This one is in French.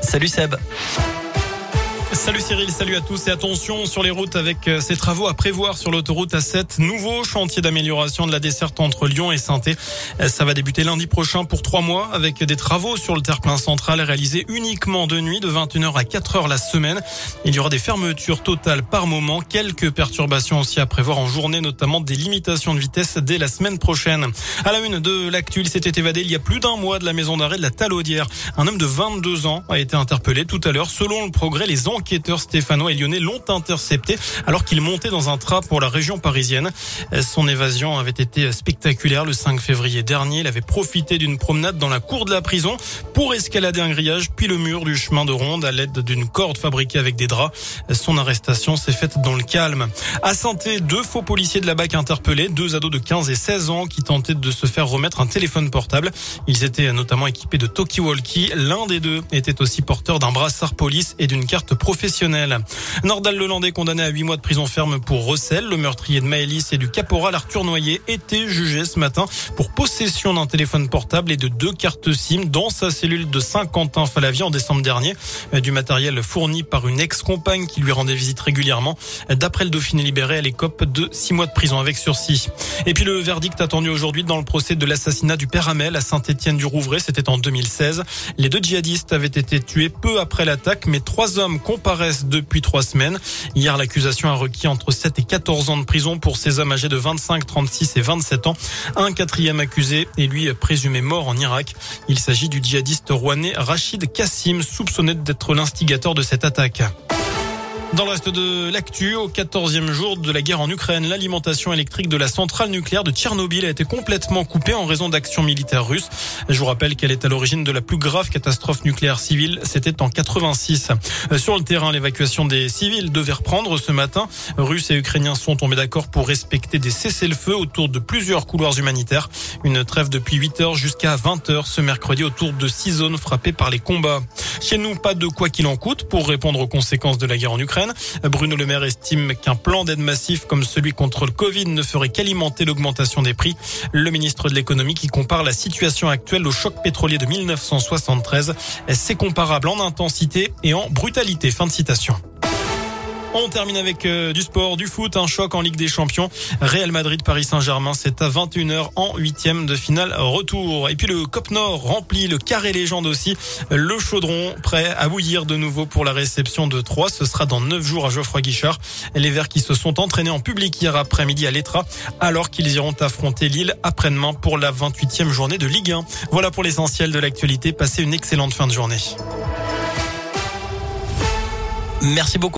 Salut Seb. Salut Cyril, salut à tous et attention sur les routes avec euh, ces travaux à prévoir sur l'autoroute A7. Nouveau chantier d'amélioration de la desserte entre Lyon et saint euh, Ça va débuter lundi prochain pour trois mois avec des travaux sur le terre-plein central réalisés uniquement de nuit de 21h à 4h la semaine. Il y aura des fermetures totales par moment, quelques perturbations aussi à prévoir en journée, notamment des limitations de vitesse dès la semaine prochaine. À la une de l'actu, il s'était évadé il y a plus d'un mois de la maison d'arrêt de la Talaudière. Un homme de 22 ans a été interpellé tout à l'heure. Selon le progrès, les enquêteurs stéphanois et lyonnais l'ont intercepté alors qu'il montait dans un train pour la région parisienne. Son évasion avait été spectaculaire le 5 février dernier. Il avait profité d'une promenade dans la cour de la prison pour escalader un grillage puis le mur du chemin de ronde à l'aide d'une corde fabriquée avec des draps. Son arrestation s'est faite dans le calme. À Santé, deux faux policiers de la BAC interpellés, deux ados de 15 et 16 ans qui tentaient de se faire remettre un téléphone portable. Ils étaient notamment équipés de talkie-walkie. L'un des deux était aussi porteur d'un brassard police et d'une carte professionnelle. Nordal Lelandais condamné à 8 mois de prison ferme pour recel. Le meurtrier de Maëlys et du caporal Arthur Noyer était jugé ce matin pour possession d'un téléphone portable et de deux cartes SIM dans sa cellule de Saint-Quentin-Falavie en décembre dernier. Du matériel fourni par une ex-compagne qui lui rendait visite régulièrement. D'après le Dauphiné libéré, elle écope de 6 mois de prison avec sursis. Et puis le verdict attendu aujourd'hui dans le procès de l'assassinat du père Hamel à Saint-Étienne-du-Rouvray. C'était en 2016. Les deux djihadistes avaient été tués peu après l'attaque, mais trois hommes comparaissent depuis trois semaines. Hier, l'accusation a requis entre 7 et 14 ans de prison pour ces hommes âgés de 25, 36 et 27 ans. Un quatrième accusé est lui présumé mort en Irak. Il s'agit du djihadiste rouennais Rachid Kassim, soupçonné d'être l'instigateur de cette attaque. Dans le reste de l'actu, au 14e jour de la guerre en Ukraine, l'alimentation électrique de la centrale nucléaire de Tchernobyl a été complètement coupée en raison d'actions militaires russes. Je vous rappelle qu'elle est à l'origine de la plus grave catastrophe nucléaire civile. C'était en 86. Sur le terrain, l'évacuation des civils devait reprendre ce matin. Russes et Ukrainiens sont tombés d'accord pour respecter des cessez-le-feu autour de plusieurs couloirs humanitaires. Une trêve depuis 8 heures jusqu'à 20 heures ce mercredi autour de six zones frappées par les combats. Chez nous, pas de quoi qu'il en coûte pour répondre aux conséquences de la guerre en Ukraine. Bruno Le Maire estime qu'un plan d'aide massif comme celui contre le Covid ne ferait qu'alimenter l'augmentation des prix. Le ministre de l'économie qui compare la situation actuelle au choc pétrolier de 1973, c'est comparable en intensité et en brutalité. Fin de citation. On termine avec euh, du sport, du foot, un choc en Ligue des Champions. Real Madrid, Paris Saint-Germain, c'est à 21h en huitième de finale retour. Et puis le Cop Nord rempli, le carré légende aussi, le chaudron prêt à bouillir de nouveau pour la réception de 3. Ce sera dans 9 jours à Geoffroy Guichard. Les Verts qui se sont entraînés en public hier après-midi à l'Etra, alors qu'ils iront affronter Lille après-demain pour la 28e journée de Ligue 1. Voilà pour l'essentiel de l'actualité. Passez une excellente fin de journée. Merci beaucoup.